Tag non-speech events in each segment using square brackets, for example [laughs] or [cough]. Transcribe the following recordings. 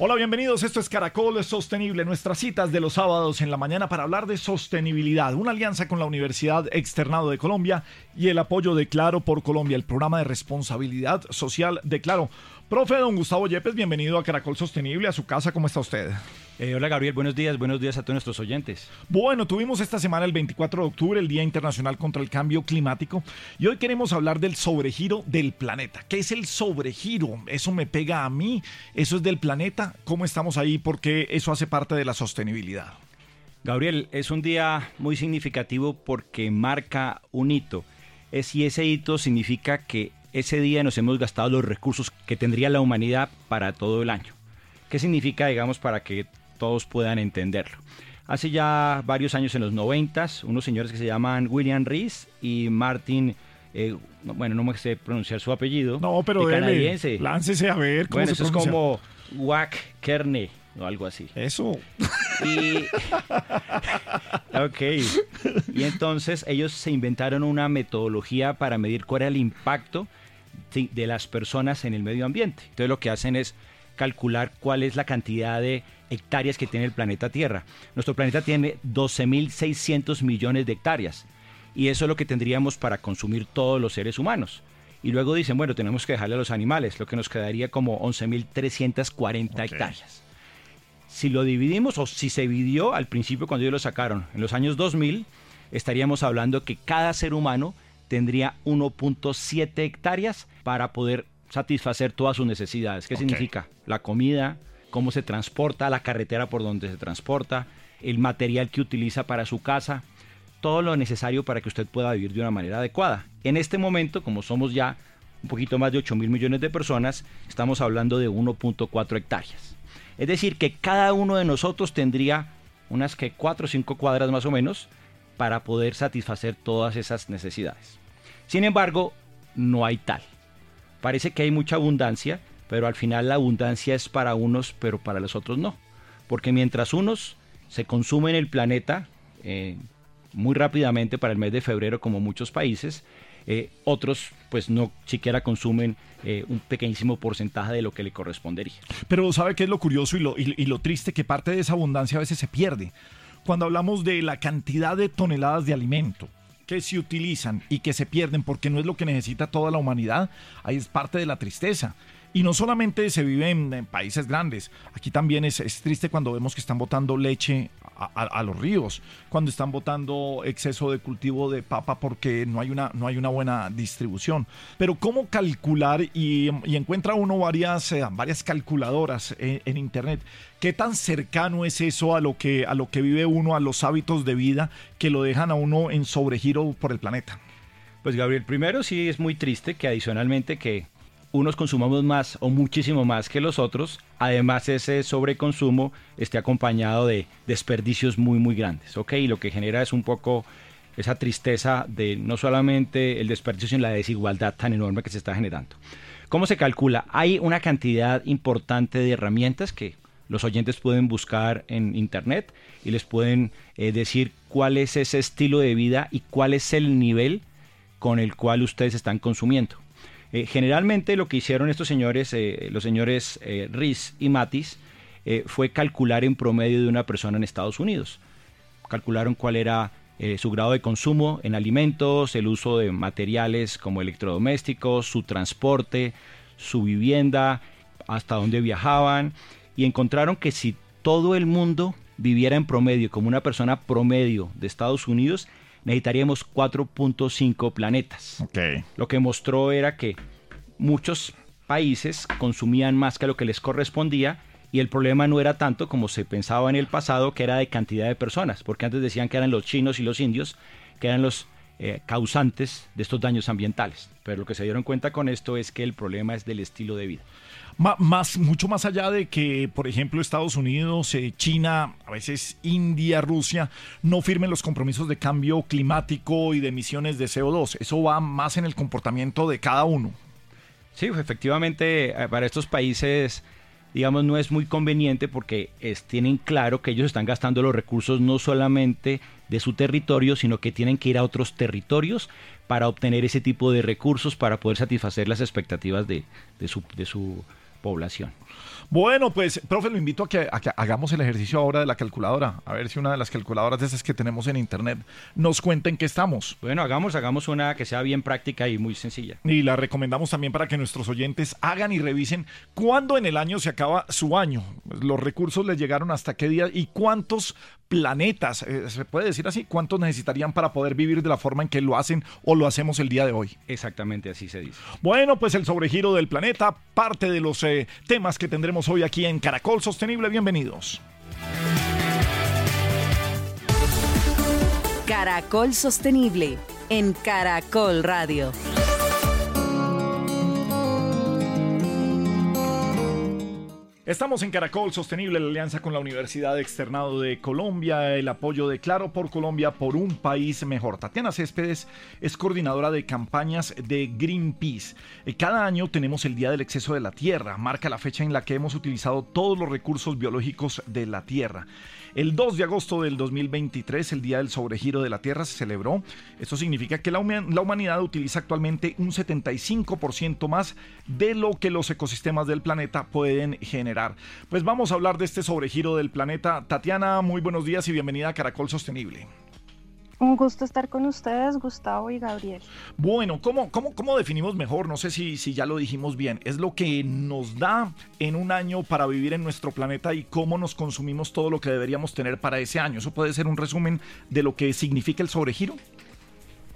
Hola, bienvenidos. Esto es Caracol Sostenible, nuestras citas de los sábados en la mañana para hablar de sostenibilidad, una alianza con la Universidad Externado de Colombia y el apoyo de Claro por Colombia, el programa de responsabilidad social de Claro. Profe don Gustavo Yepes, bienvenido a Caracol Sostenible, a su casa, ¿cómo está usted? Eh, hola Gabriel, buenos días, buenos días a todos nuestros oyentes. Bueno, tuvimos esta semana el 24 de octubre, el Día Internacional contra el Cambio Climático, y hoy queremos hablar del sobregiro del planeta. ¿Qué es el sobregiro? ¿Eso me pega a mí? ¿Eso es del planeta? ¿Cómo estamos ahí? Porque eso hace parte de la sostenibilidad. Gabriel, es un día muy significativo porque marca un hito. Es, y ese hito significa que ese día nos hemos gastado los recursos que tendría la humanidad para todo el año. ¿Qué significa, digamos, para que todos puedan entenderlo? Hace ya varios años, en los 90, unos señores que se llaman William Rees y Martin, eh, bueno, no me sé pronunciar su apellido. No, pero de canadiense. láncese a ver cómo bueno, eso es como Wack Kearney o algo así. Eso. Y, [laughs] ok. Y entonces ellos se inventaron una metodología para medir cuál era el impacto de las personas en el medio ambiente. Entonces lo que hacen es calcular cuál es la cantidad de hectáreas que tiene el planeta Tierra. Nuestro planeta tiene 12.600 millones de hectáreas y eso es lo que tendríamos para consumir todos los seres humanos. Y luego dicen, bueno, tenemos que dejarle a los animales, lo que nos quedaría como 11.340 hectáreas. Si lo dividimos o si se dividió al principio cuando ellos lo sacaron, en los años 2000, estaríamos hablando que cada ser humano tendría 1.7 hectáreas para poder satisfacer todas sus necesidades. ¿Qué significa? La comida, cómo se transporta, la carretera por donde se transporta, el material que utiliza para su casa, todo lo necesario para que usted pueda vivir de una manera adecuada. En este momento, como somos ya un poquito más de 8 mil millones de personas, estamos hablando de 1.4 hectáreas. Es decir, que cada uno de nosotros tendría unas que 4 o 5 cuadras más o menos para poder satisfacer todas esas necesidades. Sin embargo, no hay tal. Parece que hay mucha abundancia, pero al final la abundancia es para unos, pero para los otros no. Porque mientras unos se consumen el planeta eh, muy rápidamente para el mes de febrero, como muchos países, eh, otros pues no siquiera consumen eh, un pequeñísimo porcentaje de lo que le correspondería. Pero ¿sabe qué es lo curioso y lo, y lo triste? Que parte de esa abundancia a veces se pierde cuando hablamos de la cantidad de toneladas de alimento que se utilizan y que se pierden porque no es lo que necesita toda la humanidad, ahí es parte de la tristeza. Y no solamente se vive en, países grandes, aquí también es, es, triste cuando vemos que están botando leche a, los ríos, cuando están botando exceso de cultivo de papa porque no hay una, no hay una buena distribución. Pero ¿cómo calcular? Y, encuentra uno varias, eh, varias calculadoras en, Internet. ¿Qué tan cercano es eso a lo, que, a lo que vive uno, a los hábitos de vida que lo dejan a uno en sobregiro por el planeta? Pues Gabriel, primero sí es muy triste que adicionalmente que unos consumamos más o muchísimo más que los otros, además ese sobreconsumo esté acompañado de desperdicios muy muy grandes, ¿ok? Y lo que genera es un poco esa tristeza de no solamente el desperdicio, sino la desigualdad tan enorme que se está generando. ¿Cómo se calcula? Hay una cantidad importante de herramientas que los oyentes pueden buscar en internet y les pueden eh, decir cuál es ese estilo de vida y cuál es el nivel con el cual ustedes están consumiendo. Eh, generalmente lo que hicieron estos señores, eh, los señores eh, Riz y Matis, fue calcular en promedio de una persona en Estados Unidos. Calcularon cuál era su grado de consumo en alimentos, el uso de materiales como electrodomésticos, su transporte, su vivienda, hasta dónde viajaban, y encontraron que si todo el mundo viviera en promedio como una persona promedio de Estados Unidos, necesitaríamos 4.5 planetas. Lo que mostró era que muchos países consumían más que lo que les correspondía y el problema no era tanto como se pensaba en el pasado, que era de cantidad de personas, porque antes decían que eran los chinos y los indios, que eran los eh, causantes de estos daños ambientales. Pero lo que se dieron cuenta con esto es que el problema es del estilo de vida. Más, mucho más allá de que, por ejemplo, Estados Unidos, eh, China, a veces India, Rusia, no firmen los compromisos de cambio climático y de emisiones de CO2. Eso va más en el comportamiento de cada uno. Sí, efectivamente, eh, para estos países digamos, no es muy conveniente porque es, tienen claro que ellos están gastando los recursos no solamente de su territorio, sino que tienen que ir a otros territorios para obtener ese tipo de recursos para poder satisfacer las expectativas de, de, su, de su población. Bueno, pues, profe, lo invito a que, hagamos el ejercicio ahora de la calculadora. A ver si una de las calculadoras de esas que tenemos en internet nos cuenta en qué estamos. Bueno, hagamos, hagamos una que sea bien práctica y muy sencilla. Y la recomendamos también para que nuestros oyentes hagan y revisen cuándo en el año se acaba su año. Los recursos les llegaron hasta qué día y cuántos planetas, eh, se puede decir así, cuántos necesitarían para poder vivir de la forma en que lo hacen o lo hacemos el día de hoy. Exactamente así se dice. Bueno, pues el sobregiro del planeta, parte de los eh, temas que tendremos hoy aquí en Caracol Sostenible. Bienvenidos. Caracol Sostenible en Caracol Radio. Estamos en Caracol Sostenible, la alianza con la Universidad Externado de Colombia, el apoyo de Claro por Colombia por un país mejor. Tatiana Céspedes es coordinadora de campañas de Greenpeace. Eh, cada año tenemos el Día del Exceso de la Tierra, marca la fecha en la que hemos utilizado todos los recursos biológicos de la Tierra. El 2 de agosto del 2023, el Día del Sobregiro de la Tierra, se celebró. Esto significa que la, humanidad utiliza actualmente un 75% más de lo que los ecosistemas del planeta pueden generar. Pues vamos a hablar de este sobregiro del planeta. Tatiana, muy buenos días y bienvenida a Caracol Sostenible. Un gusto estar con ustedes, Gustavo y Gabriel. Bueno, ¿cómo, cómo, cómo definimos mejor? No sé si, si ya lo dijimos bien. Es lo que nos da en un año para vivir en nuestro planeta y cómo nos consumimos todo lo que deberíamos tener para ese año. ¿Eso puede ser un resumen de lo que significa el sobregiro?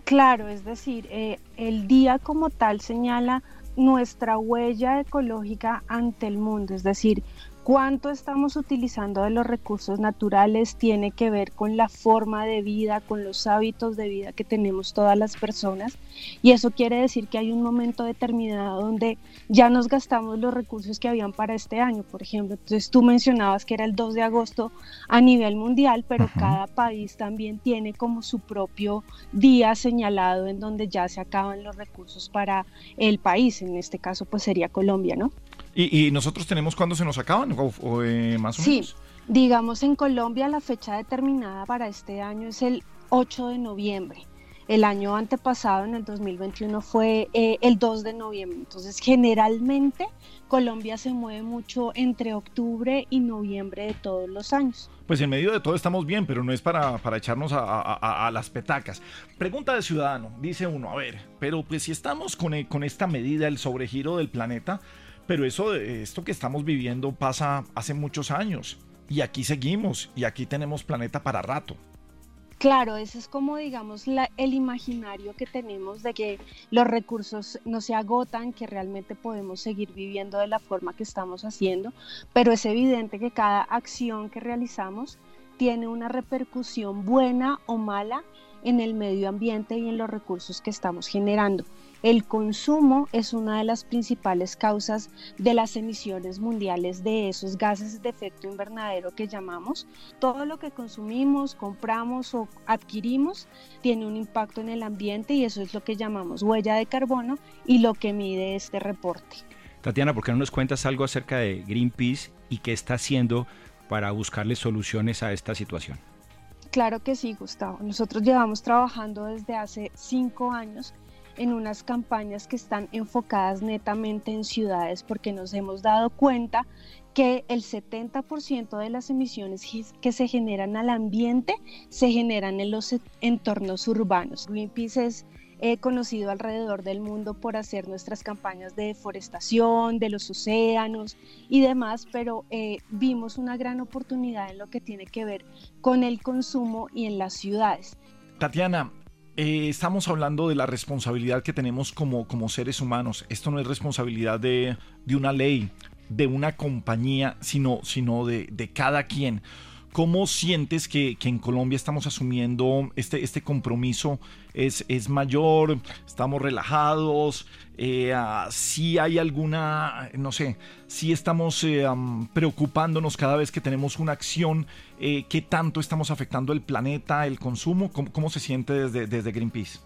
Claro, es decir, eh, el día como tal señala nuestra huella ecológica ante el mundo, es decir, cuánto estamos utilizando de los recursos naturales tiene que ver con la forma de vida, con los hábitos de vida que tenemos todas las personas. Y eso quiere decir que hay un momento determinado donde ya nos gastamos los recursos que habían para este año, por ejemplo. Entonces tú mencionabas que era el 2 de agosto a nivel mundial, pero cada país también tiene como su propio día señalado en donde ya se acaban los recursos para el país. En este caso pues sería Colombia, ¿no? ¿Y, nosotros tenemos cuándo se nos acaban? ¿O, eh, más o sí, digamos en Colombia la fecha determinada para este año es el 8 de noviembre. El año antepasado, en el 2021, fue eh, el 2 de noviembre. Entonces, generalmente Colombia se mueve mucho entre octubre y noviembre de todos los años. Pues en medio de todo estamos bien, pero no es para, para echarnos a, las petacas. Pregunta de ciudadano, dice uno, a ver, pero pues si estamos con, eh, con esta medida, el sobregiro del planeta, pero eso, esto que estamos viviendo pasa hace muchos años y aquí seguimos y aquí tenemos planeta para rato. Claro, ese es como, digamos, el imaginario que tenemos de que los recursos no se agotan, que realmente podemos seguir viviendo de la forma que estamos haciendo, pero es evidente que cada acción que realizamos tiene una repercusión buena o mala en el medio ambiente y en los recursos que estamos generando. El consumo es una de las principales causas de las emisiones mundiales de esos gases de efecto invernadero que llamamos. Todo lo que consumimos, compramos o adquirimos tiene un impacto en el ambiente y eso es lo que llamamos huella de carbono y lo que mide este reporte. Tatiana, ¿por qué no nos cuentas algo acerca de Greenpeace y qué está haciendo para buscarle soluciones a esta situación? Claro que sí, Gustavo. Nosotros llevamos trabajando desde hace cinco años en unas campañas que están enfocadas netamente en ciudades porque nos hemos dado cuenta que el 70% de las emisiones que se generan al ambiente se generan en los entornos urbanos. Greenpeace es eh, conocido alrededor del mundo por hacer nuestras campañas de deforestación, de los océanos y demás, pero eh, vimos una gran oportunidad en lo que tiene que ver con el consumo y en las ciudades. Tatiana, eh, estamos hablando de la responsabilidad que tenemos como, como seres humanos. Esto no es responsabilidad de, una ley, de una compañía, sino, sino de, de cada quien. ¿Cómo sientes que, en Colombia estamos asumiendo este, este compromiso? ¿Es, ¿Es mayor? ¿Estamos relajados? Eh, ah, si hay alguna, no sé, si estamos eh, preocupándonos cada vez que tenemos una acción, eh, ¿qué tanto estamos afectando el planeta, el consumo? ¿Cómo, se siente desde, desde Greenpeace?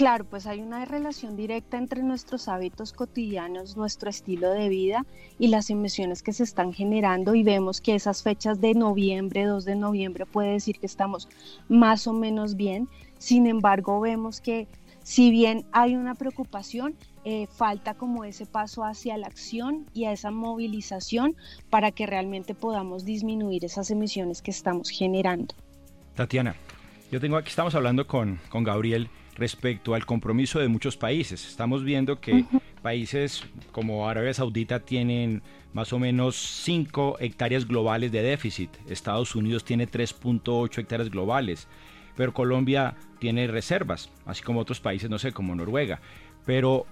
Claro, pues hay una relación directa entre nuestros hábitos cotidianos, nuestro estilo de vida y las emisiones que se están generando y vemos que esas fechas de noviembre, 2 de noviembre, puede decir que estamos más o menos bien. Sin embargo, vemos que si bien hay una preocupación, eh, falta como ese paso hacia la acción y a esa movilización para que realmente podamos disminuir esas emisiones que estamos generando. Tatiana, yo tengo aquí, estamos hablando con, con Gabriel respecto al compromiso de muchos países. Estamos viendo que países como Arabia Saudita tienen más o menos 5 hectáreas globales de déficit. Estados Unidos tiene 3.8 hectáreas globales. Pero Colombia tiene reservas, así como otros países, no sé, como Noruega. Pero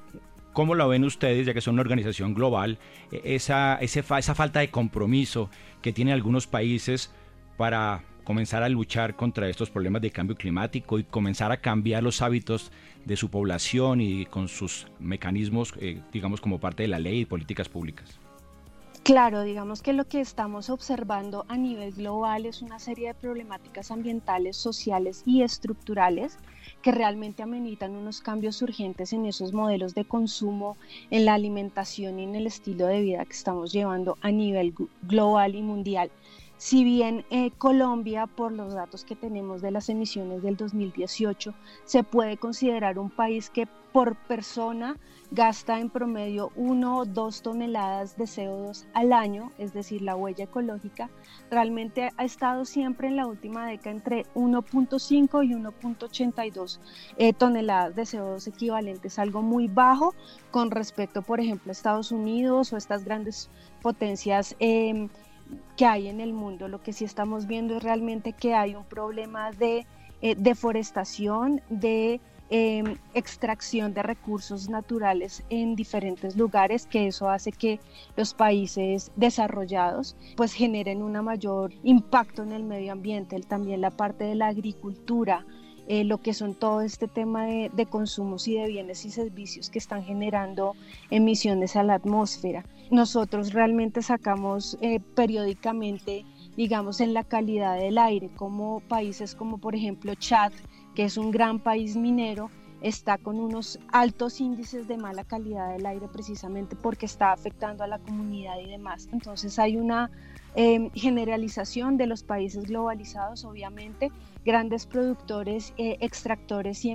¿Cómo lo ven ustedes, ya que son una organización global, e-, esa, esa falta de compromiso que tienen algunos países para comenzar a luchar contra estos problemas de cambio climático y comenzar a cambiar los hábitos de su población y con sus mecanismos, eh, digamos, como parte de la ley y políticas públicas? Claro, digamos que lo que estamos observando a nivel global es una serie de problemáticas ambientales, sociales y estructurales que realmente amenitan unos cambios urgentes en esos modelos de consumo, en la alimentación y en el estilo de vida que estamos llevando a nivel global y mundial. Si bien eh, Colombia, por los datos que tenemos de las emisiones del 2018, se puede considerar un país que por persona gasta en promedio 1 o 2 toneladas de CO2 al año, es decir, la huella ecológica, realmente ha estado siempre en la última década entre 1.5 y 1.82 eh, toneladas de CO2 equivalentes, algo muy bajo con respecto, por ejemplo, a Estados Unidos o estas grandes potencias. Eh, que hay en el mundo. Lo que sí estamos viendo es realmente que hay un problema de eh, deforestación, de em, extracción de recursos naturales en diferentes lugares, que eso hace que los países desarrollados pues generen un mayor impacto en el medio ambiente, también la parte de la agricultura, eh, lo que son todo este tema de, de, consumos y de bienes y servicios que están generando emisiones a la atmósfera. Nosotros realmente sacamos eh, periódicamente, digamos, en la calidad del aire, como países como por ejemplo Chad, que es un gran país minero, está con unos altos índices de mala calidad del aire precisamente porque está afectando a la comunidad y demás. Entonces hay una eh, generalización de los países globalizados, obviamente, grandes productores, eh, extractores y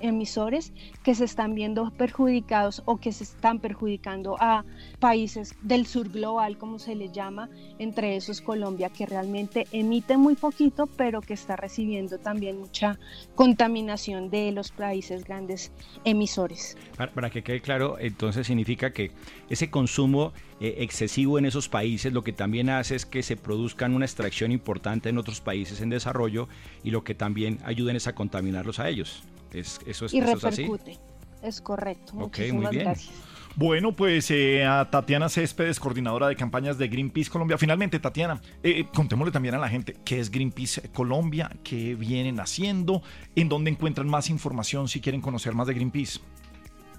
emisores que se están viendo perjudicados o que se están perjudicando a países del sur global, como se le llama, entre esos Colombia, que realmente emite muy poquito, pero que está recibiendo también mucha contaminación de los países grandes emisores. Para, que quede claro, entonces significa que ese consumo eh, excesivo en esos países lo que también hace es que se produzcan una extracción importante en otros países en desarrollo y lo que también ayuden es a contaminarlos a ellos. Es, eso es, y repercute. Es, es correcto. Muchísimas gracias. Bueno, pues eh, a Tatiana Céspedes, coordinadora de campañas de Greenpeace Colombia. Finalmente, Tatiana, eh, contémosle también a la gente qué es Greenpeace Colombia, qué vienen haciendo, en dónde encuentran más información si quieren conocer más de Greenpeace.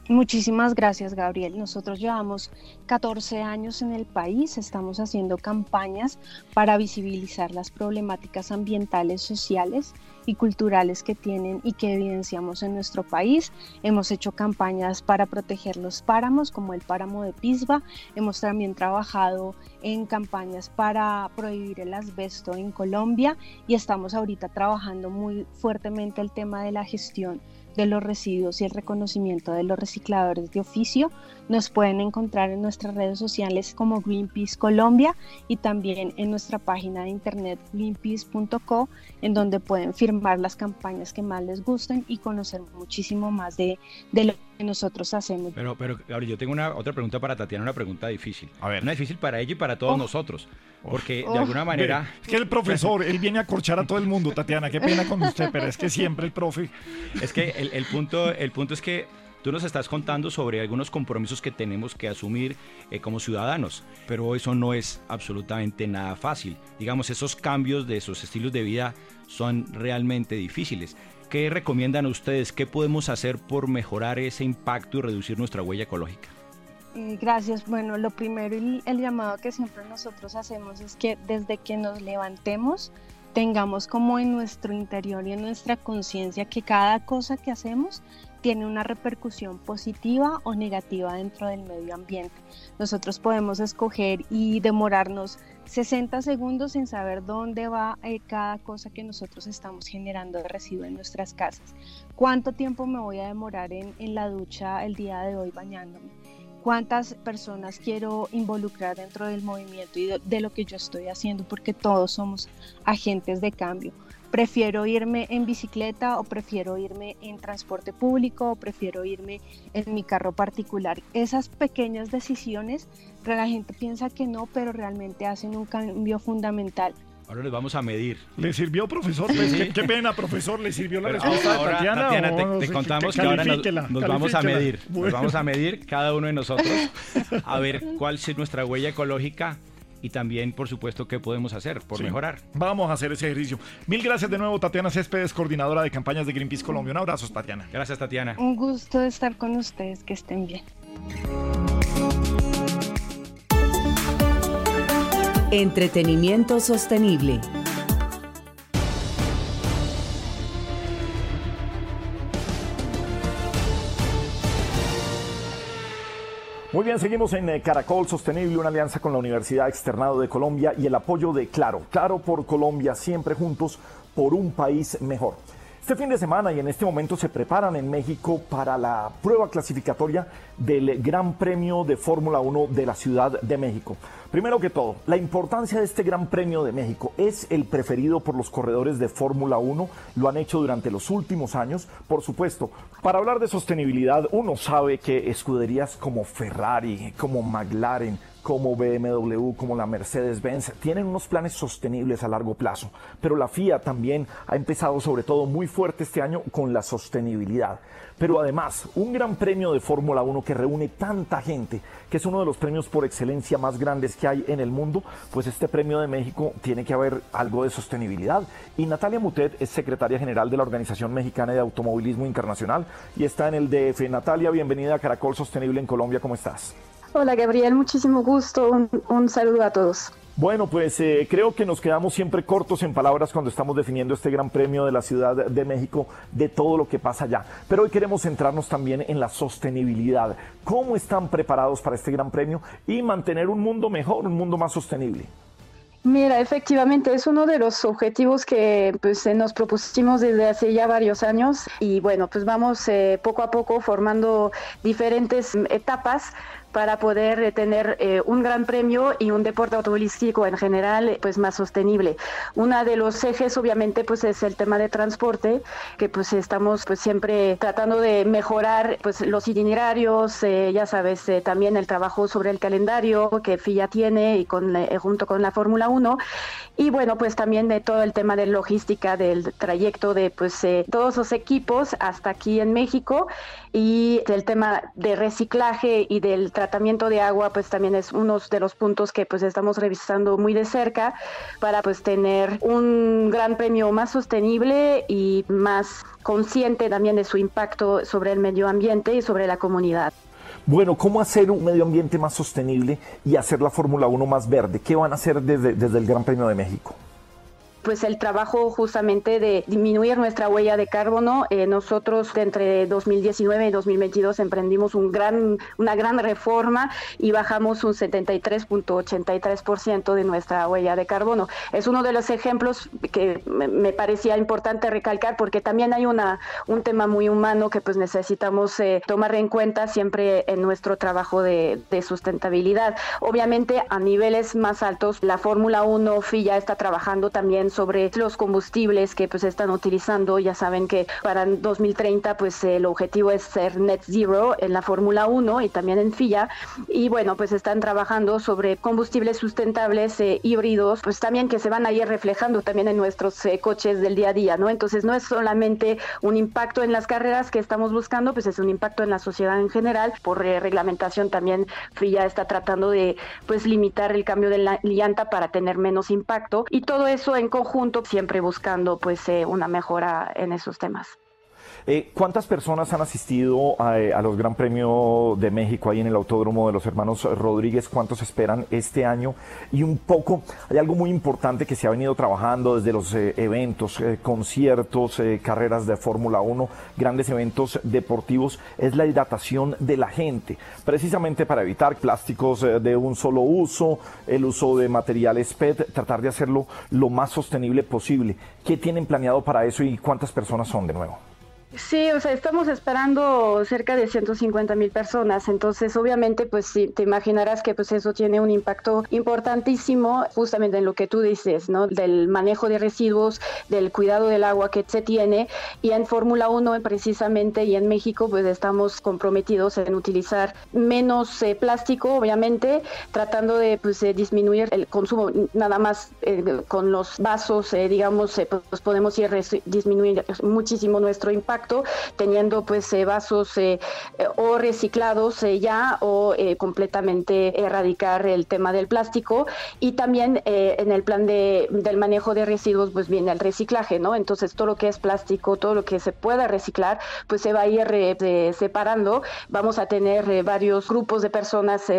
Muchísimas gracias, Gabriel. Nosotros llevamos 14 años en el país, estamos haciendo campañas para visibilizar las problemáticas ambientales, sociales y culturales que tienen y que evidenciamos en nuestro país. Hemos hecho campañas para proteger los páramos, como el páramo de Pisba. Hemos también trabajado en campañas para prohibir el asbesto en Colombia y estamos ahorita trabajando muy fuertemente el tema de la gestión de los residuos y el reconocimiento de los recicladores de oficio. Nos pueden encontrar en nuestras redes sociales como Greenpeace Colombia y también en nuestra página de internet greenpeace.co, en donde pueden firmar las campañas que más les gusten y conocer muchísimo más de, de lo que nosotros hacemos. Pero, pero, Gabriel, yo tengo una otra pregunta para Tatiana, una pregunta difícil. A ver. Una difícil para ella y para todos oh. nosotros. Porque de alguna manera. Es que el profesor, él viene a corchar a todo el mundo, Tatiana. Qué pena con usted, pero es que siempre el profe. Es que el, punto, el punto es que Tú nos estás contando sobre algunos compromisos que tenemos que asumir eh, como ciudadanos, pero eso no es absolutamente nada fácil. Digamos, esos cambios de esos estilos de vida son realmente difíciles. ¿Qué recomiendan ustedes? ¿Qué podemos hacer por mejorar ese impacto y reducir nuestra huella ecológica? Eh, gracias. Bueno, lo primero y el llamado que siempre nosotros hacemos es que desde que nos levantemos tengamos como en nuestro interior y en nuestra conciencia que cada cosa que hacemos tiene una repercusión positiva o negativa dentro del medio ambiente. Nosotros podemos escoger y demorarnos 60 segundos sin saber dónde va eh, cada cosa que nosotros estamos generando de residuo en nuestras casas. ¿Cuánto tiempo me voy a demorar en, en la ducha el día de hoy bañándome? cuántas personas quiero involucrar dentro del movimiento y de, de, lo que yo estoy haciendo, porque todos somos agentes de cambio prefiero irme en bicicleta o prefiero irme en transporte público o prefiero irme en mi carro particular. Esas pequeñas decisiones, la gente piensa que no, pero realmente hacen un cambio fundamental. Ahora les vamos a medir. ¿Le sirvió, profesor? ¿Qué, qué, pena, profesor. ¿Le sirvió la respuesta ahora, de Tatiana? Tatiana, te, no te sé, contamos que- que ahora nos, vamos a medir. Bueno. Nos vamos a medir cada uno de nosotros [laughs] a ver cuál es nuestra huella ecológica y también, por supuesto, qué podemos hacer por Sí. mejorar. Vamos a hacer ese ejercicio. Mil gracias de nuevo, Tatiana Céspedes, coordinadora de campañas de Greenpeace Colombia. Un abrazo, Tatiana. Gracias, Tatiana. Un gusto de estar con ustedes, que estén bien. Entretenimiento sostenible. Muy bien, seguimos en eh, Caracol Sostenible, una alianza con la Universidad Externado de Colombia y el apoyo de Claro. Claro por Colombia, siempre juntos por un país mejor. Este fin de semana y en este momento se preparan en México para la prueba clasificatoria del Gran Premio de Fórmula 1 de la Ciudad de México. Primero que todo, la importancia de este Gran Premio de México es el preferido por los corredores de Fórmula 1, lo han hecho durante los últimos años. Por supuesto, para hablar de sostenibilidad, uno sabe que escuderías como Ferrari, como McLaren, como BMW, como la Mercedes-Benz, tienen unos planes sostenibles a largo plazo. Pero la FIA también ha empezado sobre todo muy fuerte este año con la sostenibilidad. Pero además, un gran premio de Fórmula 1 que reúne tanta gente, que es uno de los premios por excelencia más grandes que hay en el mundo, pues este premio de México tiene que haber algo de sostenibilidad. Y Natalia Mutet es secretaria general de la Organización Mexicana de Automovilismo Internacional y está en el DF. Natalia, bienvenida a Caracol Sostenible en Colombia, ¿cómo estás? Hola Gabriel, muchísimo gusto. Un, un saludo a todos. Bueno, pues eh, creo que nos quedamos siempre cortos en palabras cuando estamos definiendo este Gran Premio de la Ciudad de México, de todo lo que pasa allá. Pero hoy queremos centrarnos también en la sostenibilidad. ¿Cómo están preparados para este Gran Premio y mantener un mundo mejor, un mundo más sostenible? Mira, efectivamente es uno de los objetivos que pues, eh, nos propusimos desde hace ya varios años y bueno, pues vamos eh, poco a poco formando diferentes mm, etapas para poder eh, tener eh, un gran premio y un deporte automovilístico en general eh, pues más sostenible. Uno de los ejes obviamente pues es el tema de transporte que pues estamos pues siempre tratando de mejorar pues los itinerarios, ya sabes, también el trabajo sobre el calendario que FIA tiene y con junto con la Fórmula 1 y bueno, pues también de todo el tema de logística del trayecto de pues todos los equipos hasta aquí en México y del tema de reciclaje y del tratamiento de agua pues también es uno de los puntos que pues estamos revisando muy de cerca para pues tener un gran premio más sostenible y más consciente también de su impacto sobre el medio ambiente y sobre la comunidad. Bueno, ¿cómo hacer un medio ambiente más sostenible y hacer la Fórmula 1 más verde? ¿Qué van a hacer desde, desde el Gran Premio de México? Pues el trabajo justamente de disminuir nuestra huella de carbono. Eh, nosotros entre 2019 y 2022 emprendimos un gran, una gran reforma y bajamos un 73.83% de nuestra huella de carbono. Es uno de los ejemplos que me, parecía importante recalcar porque también hay una, un tema muy humano que pues necesitamos eh, tomar en cuenta siempre en nuestro trabajo de, de sustentabilidad. Obviamente a niveles más altos, la Fórmula 1 FIA está trabajando también sobre los combustibles que pues están utilizando. Ya saben que para 2030 pues el objetivo es ser net zero en la Fórmula 1 y también en FIA. Y bueno, pues están trabajando sobre combustibles sustentables eh, híbridos, pues también que se van a ir reflejando también en nuestros eh, coches del día a día, ¿no? Entonces no es solamente un impacto en las carreras que estamos buscando, pues es un impacto en la sociedad en general. Por eh, reglamentación también FIA está tratando de pues limitar el cambio de la llanta para tener menos impacto y todo eso en conjunto siempre buscando pues una mejora en esos temas. Eh, ¿Cuántas personas han asistido eh, a, los Gran Premio de México ahí en el Autódromo de los Hermanos Rodríguez? ¿Cuántos esperan este año? Y un poco, hay algo muy importante que se ha venido trabajando desde los eh, eventos, conciertos, carreras de Fórmula 1, grandes eventos deportivos, es la hidratación de la gente, precisamente para evitar plásticos de un solo uso, el uso de materiales PET, tratar de hacerlo lo más sostenible posible. ¿Qué tienen planeado para eso y cuántas personas son de nuevo? Sí, o sea, estamos esperando cerca de 150 mil personas, entonces obviamente pues sí, te imaginarás que pues eso tiene un impacto importantísimo justamente en lo que tú dices, ¿no? Del manejo de residuos, del cuidado del agua que se tiene. Y en Fórmula 1 precisamente y en México pues estamos comprometidos en utilizar menos eh, plástico, obviamente, tratando de pues disminuir el consumo, nada más eh, con los vasos, eh, digamos, pues podemos ir disminuir muchísimo nuestro impacto teniendo pues eh, vasos eh, eh, o reciclados ya o completamente erradicar el tema del plástico y también en el plan de, del manejo de residuos pues viene el reciclaje, ¿no? Entonces todo lo que es plástico, todo lo que se pueda reciclar, pues se va a ir separando. Vamos a tener varios grupos de personas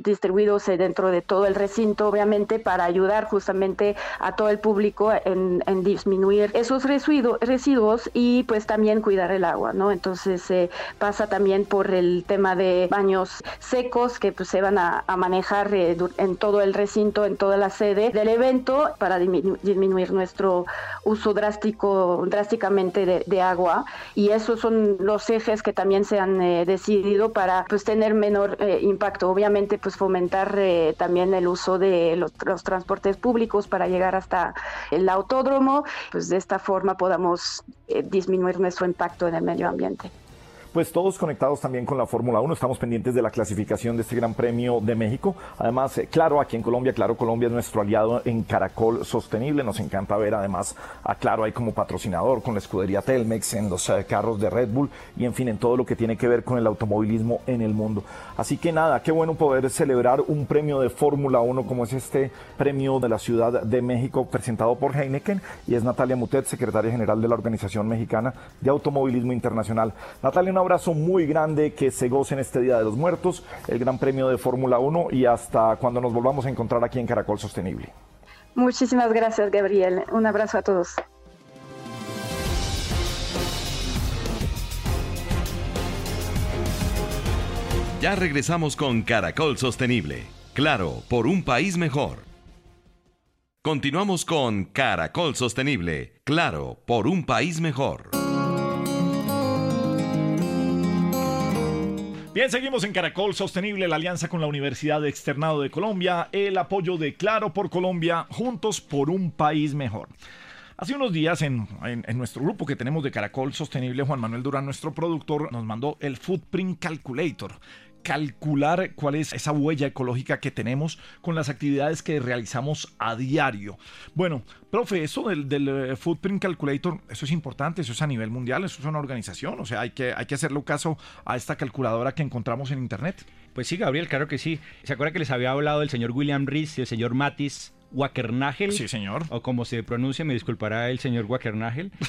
distribuidos dentro de todo el recinto, obviamente, para ayudar justamente a todo el público en, en disminuir esos residuos y pues también cuidar el agua, ¿no? Entonces eh, pasa también por el tema de baños secos que pues, se van a, manejar eh, en todo el recinto, en toda la sede del evento para disminuir nuestro uso drástico, drásticamente de, agua y esos son los ejes que también se han eh, decidido para pues tener menor impacto. Obviamente pues fomentar también el uso de los transportes públicos para llegar hasta el autódromo, pues de esta forma podamos disminuir nuestro impacto en el medio ambiente pues todos conectados también con la Fórmula 1. Estamos pendientes de la clasificación de este Gran Premio de México. Además, eh, claro, aquí en Colombia, claro, Colombia es nuestro aliado en Caracol Sostenible. Nos encanta ver además a Claro ahí como patrocinador con la escudería Telmex en los eh, carros de Red Bull y en fin, en todo lo que tiene que ver con el automovilismo en el mundo. Así que nada, qué bueno poder celebrar un premio de Fórmula 1 como es este premio de la Ciudad de México presentado por Heineken y es Natalia Mutet, secretaria general de la Organización Mexicana de Automovilismo Internacional. Natalia, abrazo muy grande, que se gocen este Día de los Muertos, el Gran Premio de Fórmula 1 y hasta cuando nos volvamos a encontrar aquí en Caracol Sostenible. Muchísimas gracias, Gabriel. Un abrazo a todos. Ya regresamos con Caracol Sostenible. Claro, por un país mejor. Continuamos con Caracol Sostenible. Claro, por un país mejor. Bien, seguimos en Caracol Sostenible, la alianza con la Universidad Externado de Colombia, el apoyo de Claro por Colombia, juntos por un país mejor. Hace unos días en, nuestro grupo que tenemos de Caracol Sostenible, Juan Manuel Durán, nuestro productor, nos mandó el Footprint Calculator calcular cuál es esa huella ecológica que tenemos con las actividades que realizamos a diario. Bueno, profe, eso del, eh, Footprint Calculator, eso es importante, eso es a nivel mundial, eso es una organización, o sea, hay que, hay que hacerle caso a esta calculadora que encontramos en Internet. Pues sí, Gabriel, claro que sí. ¿Se acuerda que les había hablado del señor William Rees y el señor Matis? Wackernagel. Sí, señor. O como se pronuncia, me disculpará el señor Wackernagel. [laughs]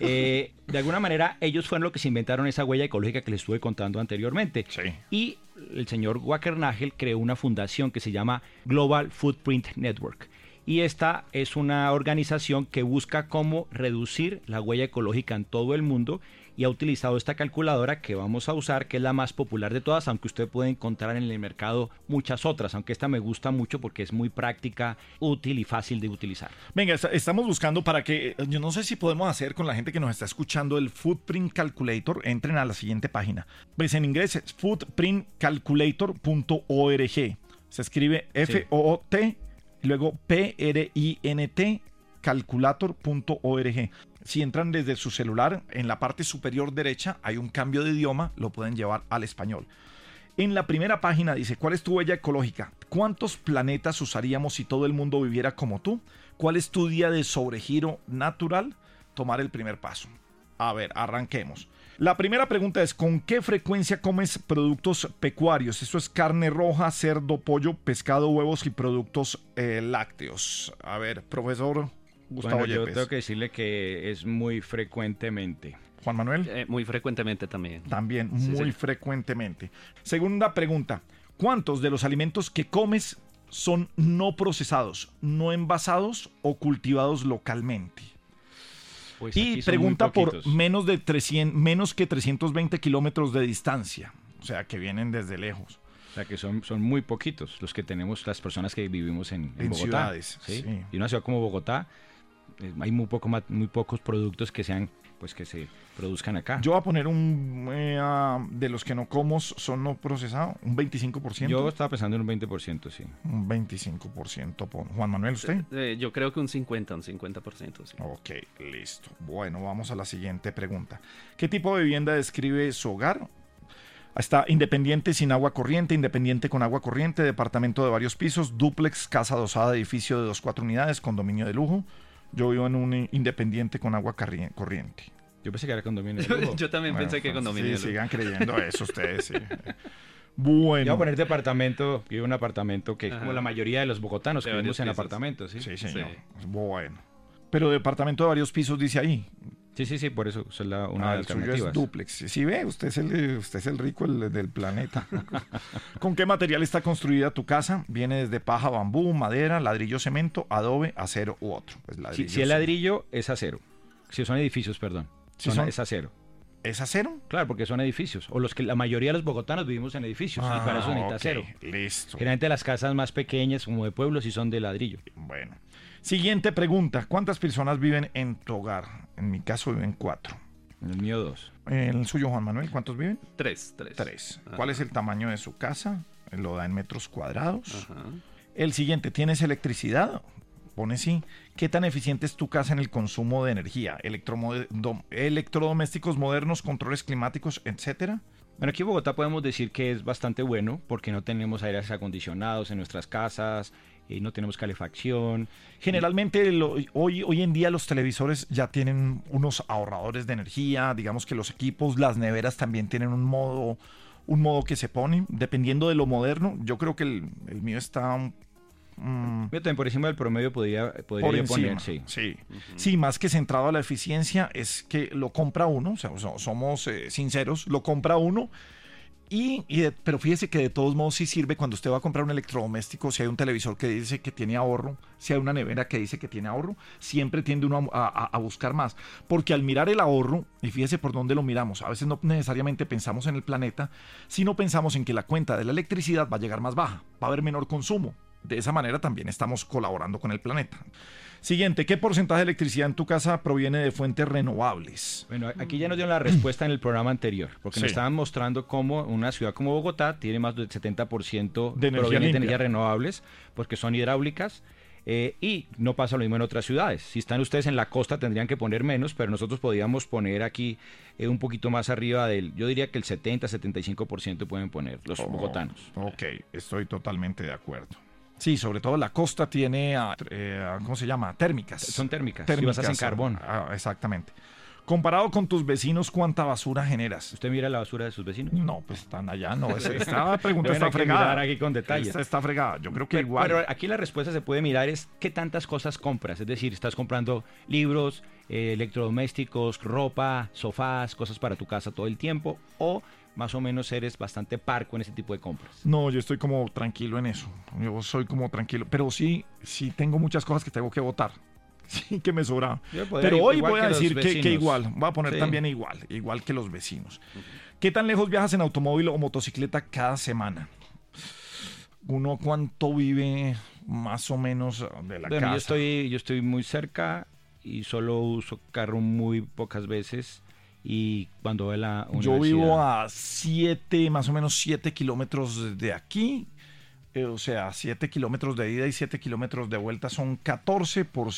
Eh, de alguna manera, ellos fueron los que se inventaron esa huella ecológica que les estuve contando anteriormente. Sí. Y el señor Wackernagel creó una fundación que se llama Global Footprint Network. Y esta es una organización que busca cómo reducir la huella ecológica en todo el mundo y ha utilizado esta calculadora que vamos a usar, que es la más popular de todas, aunque usted puede encontrar en el mercado muchas otras, aunque esta me gusta mucho porque es muy práctica, útil y fácil de utilizar. Venga, estamos buscando para que, yo no sé si podemos hacer con la gente que nos está escuchando el Footprint Calculator, entren a la siguiente página. Pues en inglés es footprintcalculator.org. Se escribe F-O-O-T, luego P-R-I-N-T calculator.org. Si entran desde su celular, en la parte superior derecha hay un cambio de idioma, lo pueden llevar al español. En la primera página dice, ¿cuál es tu huella ecológica? ¿Cuántos planetas usaríamos si todo el mundo viviera como tú? ¿Cuál es tu día de sobregiro natural? Tomar el primer paso. A ver, arranquemos. La primera pregunta es, ¿con qué frecuencia comes productos pecuarios? Eso es carne roja, cerdo, pollo, pescado, huevos y productos eh, lácteos. A ver, profesor Gustavo Bueno, yo tengo que decirle que es muy frecuentemente. Juan Manuel. Eh, muy frecuentemente también. También, Sí, muy sí. frecuentemente. Segunda pregunta, ¿cuántos de los alimentos que comes son no procesados, no envasados o cultivados localmente? Pues Y pregunta por menos, de 300, menos que 320 kilómetros de distancia, o sea, que vienen desde lejos. O sea, que son, son muy poquitos los que tenemos las personas que vivimos en, en En Bogotá. ciudades, ¿sí? sí. Y una ciudad como Bogotá, hay muy, poco, muy pocos productos que sean, pues que se produzcan acá. Yo voy a poner un, eh, de los que no como son no procesados, un 25%. Yo estaba pensando en un 20%, sí. Un 25%. pon- Juan Manuel, ¿usted? Eh, yo creo que un 50, un 50%. Sí. Ok, listo. Bueno, vamos a la siguiente pregunta. ¿Qué tipo de vivienda describe su hogar? Está independiente sin agua corriente, independiente con agua corriente, departamento de varios pisos, dúplex, casa adosada, edificio de dos, cuatro unidades, condominio de lujo. Yo vivo en un independiente con agua corriente. Yo pensé que era condominio. [laughs] de Yo, yo también Bueno, pensé que pues, condominio. Sí, sigan creyendo [laughs] eso ustedes, sí. Yo voy a Bueno, poner departamento, yo vivo en un apartamento que Ajá. como la mayoría de los bogotanos De que vivimos en pisos. apartamentos, ¿sí? sí, Sí, señor. Sí. Bueno. Pero departamento de varios pisos dice ahí. Sí, sí, por eso es la, una Ah, de el las suyo es duplex. Sí, ve, usted es el, usted es el rico el- del planeta. [laughs] ¿Con qué material está construida tu casa? Viene desde paja, bambú, madera, ladrillo, cemento, adobe, acero u otro. Pues Si, ladrillo, si el sí. ladrillo es acero. Si son edificios, perdón. Si Son- son- Es acero. ¿Es acero? Claro, porque son edificios. O los que la mayoría de los bogotanos vivimos en edificios. y para eso Ah, necesita acero. Listo. Generalmente las casas más pequeñas, como de pueblos, sí son de ladrillo. Bueno. Siguiente pregunta. ¿Cuántas personas viven en tu hogar? En mi caso viven cuatro. En el mío dos. En el suyo, Juan Manuel, ¿cuántos viven? Tres, tres. Tres. Ajá. ¿Cuál es el tamaño de su casa? Lo da en metros cuadrados. Ajá. El siguiente, ¿tienes electricidad? Pone sí. ¿Qué tan eficiente es tu casa en el consumo de energía? Electrodomésticos modernos, controles climáticos, etcétera. Bueno, aquí en Bogotá podemos decir que es bastante bueno porque no tenemos aires acondicionados en nuestras casas, no tenemos calefacción. Generalmente lo- hoy, hoy en día los televisores ya tienen unos ahorradores de energía, digamos que los equipos, las neveras también tienen un modo, un modo que se pone, dependiendo de lo moderno. Yo creo que el, el mío está mm, Yo también por encima del promedio podría, podría por yo encima. poner, sí. sí. Sí, más que centrado a la eficiencia, es que lo compra uno, o sea, so- somos eh, sinceros, lo compra uno. Y, pero fíjese que de todos modos sí sirve cuando usted va a comprar un electrodoméstico, si hay un televisor que dice que tiene ahorro, si hay una nevera que dice que tiene ahorro, siempre tiende uno a- a buscar más. Porque al mirar el ahorro, y fíjese por dónde lo miramos, a veces no necesariamente pensamos en el planeta, sino pensamos en que la cuenta de la electricidad va a llegar más baja, va a haber menor consumo. De esa manera también estamos colaborando con el planeta. Siguiente, ¿qué porcentaje de electricidad en tu casa proviene de fuentes renovables? Bueno, aquí ya nos dieron la respuesta en el programa anterior, porque Sí. nos estaban mostrando cómo una ciudad como Bogotá tiene más del 70% De energía de energías renovables, porque son hidráulicas. eh, y no pasa lo mismo en otras ciudades. Si están ustedes en la costa tendrían que poner menos, pero nosotros podríamos poner aquí eh, un poquito más arriba del, yo diría que el 70-75% pueden poner los Oh, bogotanos. Ok, estoy totalmente de acuerdo. Sí, sobre todo la costa tiene, ah, eh, ¿cómo se llama? Térmicas. Son térmicas, Térmicas. basas en carbón. ah, exactamente. Comparado con tus vecinos, ¿cuánta basura generas? ¿Usted mira la basura de sus vecinos? No, pues están allá, no. [laughs] es- Esta pregunta está fregada. aquí con detalle. Esta está fregada. Yo creo que Pero, igual. pero aquí la respuesta se puede mirar es qué tantas cosas compras. Es decir, estás comprando libros, eh, electrodomésticos, ropa, sofás, cosas para tu casa todo el tiempo o más o menos eres bastante parco en ese tipo de compras. No, yo estoy como tranquilo en eso. Yo soy como tranquilo. Pero sí, sí tengo muchas cosas que tengo que votar. [laughs] Sí, que me sobra. Yo podría Pero hoy voy a decir que, que igual. Voy a poner Sí. también igual. Igual que los vecinos. ¿Qué tan lejos viajas en automóvil o motocicleta cada semana? ¿Uno cuánto vive más o menos de la Bueno, casa? yo estoy, yo estoy muy cerca y solo uso carro muy pocas veces y cuando a la Yo vivo universidad- a 7, más o menos 7 kilómetros de aquí. eh, o sea, 7 kilómetros de ida y 7 kilómetros de vuelta son 14 por,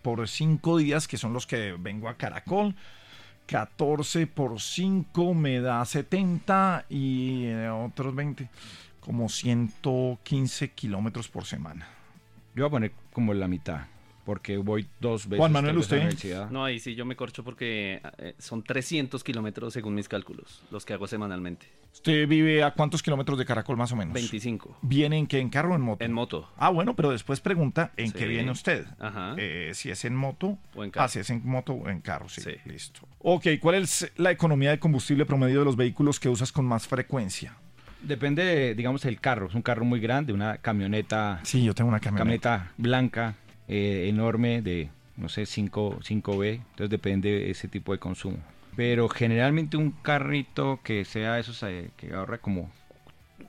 por 5 días, que son los que vengo a Caracol. 14 por 5 me da 70 y eh, otros 20, como 115 kilómetros por semana. Yo voy a poner como la mitad, porque voy dos veces Juan Manuel, ¿usted? la universidad. No, ahí sí yo me corcho porque eh, son 300 kilómetros según mis cálculos, los que hago semanalmente. ¿Usted vive a cuántos kilómetros de Caracol más o menos? 25. ¿Viene en qué? ¿En carro o en moto? En moto. Ah, bueno, pero después pregunta en Sí. qué viene usted. Ajá. Eh, si es en moto O en carro. Ah, si es en moto o en carro, sí, Sí. listo. Ok, ¿cuál es la economía de combustible promedio de los vehículos que usas con más frecuencia? Depende, de, digamos, el carro. Es un carro muy grande, una camioneta, Sí, yo tengo una camioneta. camioneta blanca, eh, enorme, de, no sé, 5, 5B. Entonces depende de ese tipo de consumo. Pero generalmente un carrito que sea esos eh, que ahorra como,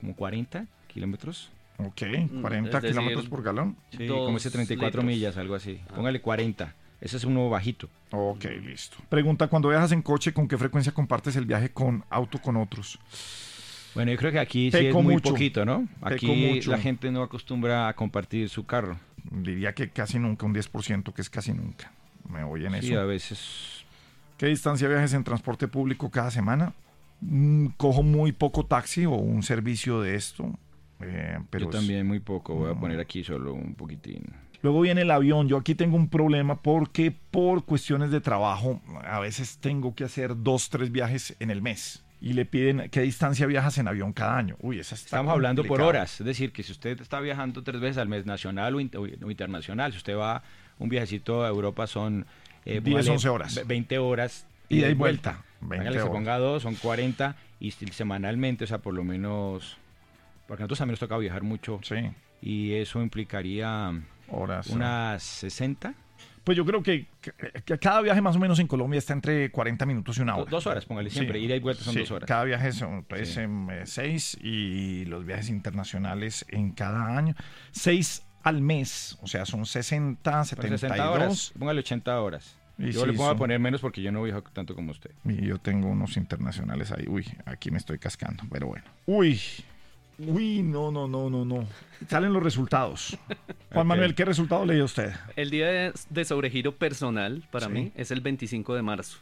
como 40 kilómetros. Ok, Mm, 40 es decir, kilómetros por galón. Sí, como ese 34 litros. millas, algo así. Ah. Póngale 40. Ese es uno bajito. Ok, listo. Pregunta, cuando viajas en coche, ¿con qué frecuencia compartes el viaje con auto con otros? Bueno, yo creo que aquí sí Peco es muy mucho. poquito, ¿no? Aquí mucho. la gente no acostumbra a compartir su carro. Diría que casi nunca, un 10%, que es casi nunca. Me voy en Sí, a eso. veces. ¿Qué distancia viajes en transporte público cada semana? Mm, cojo muy poco taxi o un servicio de esto. eh, pero yo es- también muy poco. Voy a poner aquí solo un poquitín. Luego viene el avión. Yo aquí tengo un problema porque por cuestiones de trabajo a veces tengo que hacer dos, tres viajes en el mes. Y le piden qué distancia viajas en avión cada año. Uy, esa está Estamos hablando por horas. Es decir, que si usted está viajando tres veces al mes, nacional o, in- o internacional, si usted va un viajecito a Europa son... eh, 10, póngale 11 horas. ve- 20 horas. Y vuelta. 20 Póngale que se horas. ponga dos, son 40. Y semanalmente, o sea, por lo menos... Porque a nosotros también nos toca viajar mucho. Sí, Y eso implicaría horas. unas 60. Pues yo creo que, cada viaje más o menos en Colombia está entre 40 minutos y una hora. Dos horas, póngale siempre. Sí. Ida y vuelta son Sí, dos horas. Cada viaje son pues, Sí. seis y los viajes internacionales en cada año. Seis al mes, o sea, son 60, Son 72. 60 horas. Póngale 80 horas. Y Yo sí, le pongo a poner menos porque yo no viajo tanto como usted. Y yo tengo unos internacionales ahí. Uy, aquí me estoy cascando, pero bueno. Uy, uy, no, no, no, no, no. Salen los resultados. [laughs] Juan. Manuel, ¿qué resultado leyó usted? El día de, de sobregiro personal para Sí. mí es el 25 de marzo.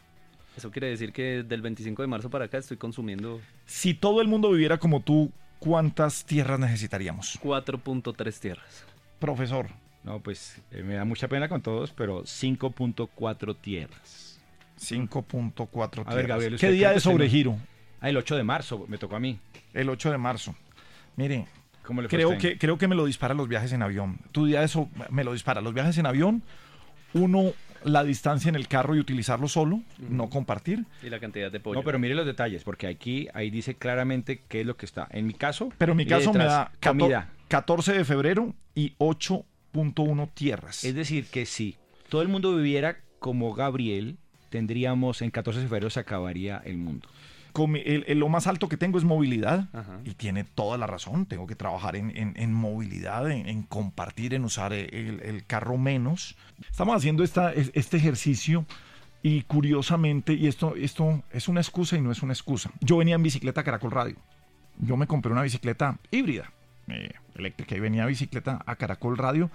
Eso quiere decir que del 25 de marzo para acá estoy consumiendo Si todo el mundo viviera como tú, ¿cuántas tierras necesitaríamos? 4.3 tierras. Profesor, No, pues eh, me da mucha pena con todos, pero 5.4 tierras. 5.4 tierras. A ver, Gabriel, ¿Qué ¿usted día de sobregiro? Ah, el 8 de marzo me tocó a mí. El 8 de marzo. Mire, ¿Cómo le fue a creo que, creo que me lo dispara los viajes en avión. Tu día de eso me lo dispara. Los viajes en avión, uno, la distancia en el carro y utilizarlo solo, no compartir. Y la cantidad de pollo. No, pero mire los detalles, porque aquí ahí dice claramente qué es lo que está. En mi caso, Pero en mi caso me da 14, comida. 14 de febrero y 8.1 tierras. Es decir, que si todo el mundo viviera como Gabriel, tendríamos en 14 de febrero se acabaría el mundo. El- el- lo más alto que tengo es movilidad Ajá. y tiene toda la razón. Tengo que trabajar en, en- en movilidad, en, en compartir, en usar el, el carro menos. Estamos haciendo esta, es- este ejercicio y curiosamente, y esto, esto es una excusa y no es una excusa. Yo venía en bicicleta a Caracol Radio. Yo me compré una bicicleta híbrida, eh, eléctrica, y venía a bicicleta a Caracol Radio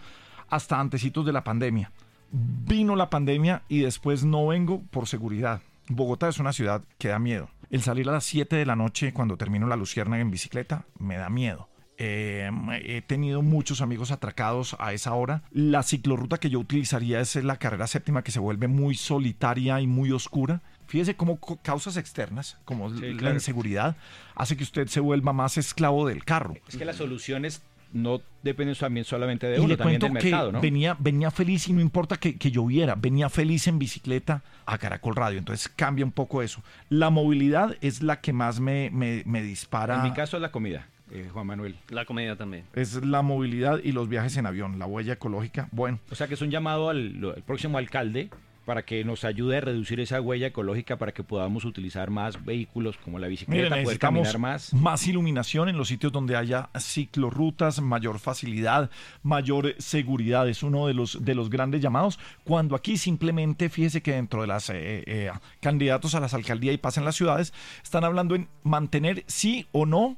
hasta antecitos de la pandemia. Vino la pandemia y después no vengo por seguridad. Bogotá es una ciudad que da miedo. El salir a las 7 de la noche cuando termino la luciérnaga en bicicleta me da miedo. Eh, he tenido muchos amigos atracados a esa hora. La ciclorruta que yo utilizaría es la carrera séptima que se vuelve muy solitaria y muy oscura. Fíjese cómo causas externas, como Sí, la claro. inseguridad, hace que usted se vuelva más esclavo del carro. Es que las soluciones no dependen también solamente de Y uno, le también del que mercado, ¿no? venía, venía feliz y no importa que, que lloviera, venía feliz en bicicleta a Caracol Radio. Entonces cambia un poco eso. La movilidad es la que más me, me- me dispara. En mi caso es la comida, eh, Juan Manuel. La comida también. Es la movilidad y los viajes en avión, la huella ecológica. Bueno, O sea que es un llamado al próximo alcalde para que nos ayude a reducir esa huella ecológica para que podamos utilizar más vehículos como la bicicleta, poder necesitamos caminar más. más iluminación en los sitios donde haya ciclorrutas, mayor facilidad, mayor seguridad. Es uno de los, de los grandes llamados. Cuando aquí simplemente, fíjese que dentro de las eh, eh, candidatos a las alcaldías y pasan las ciudades, están hablando en mantener sí o no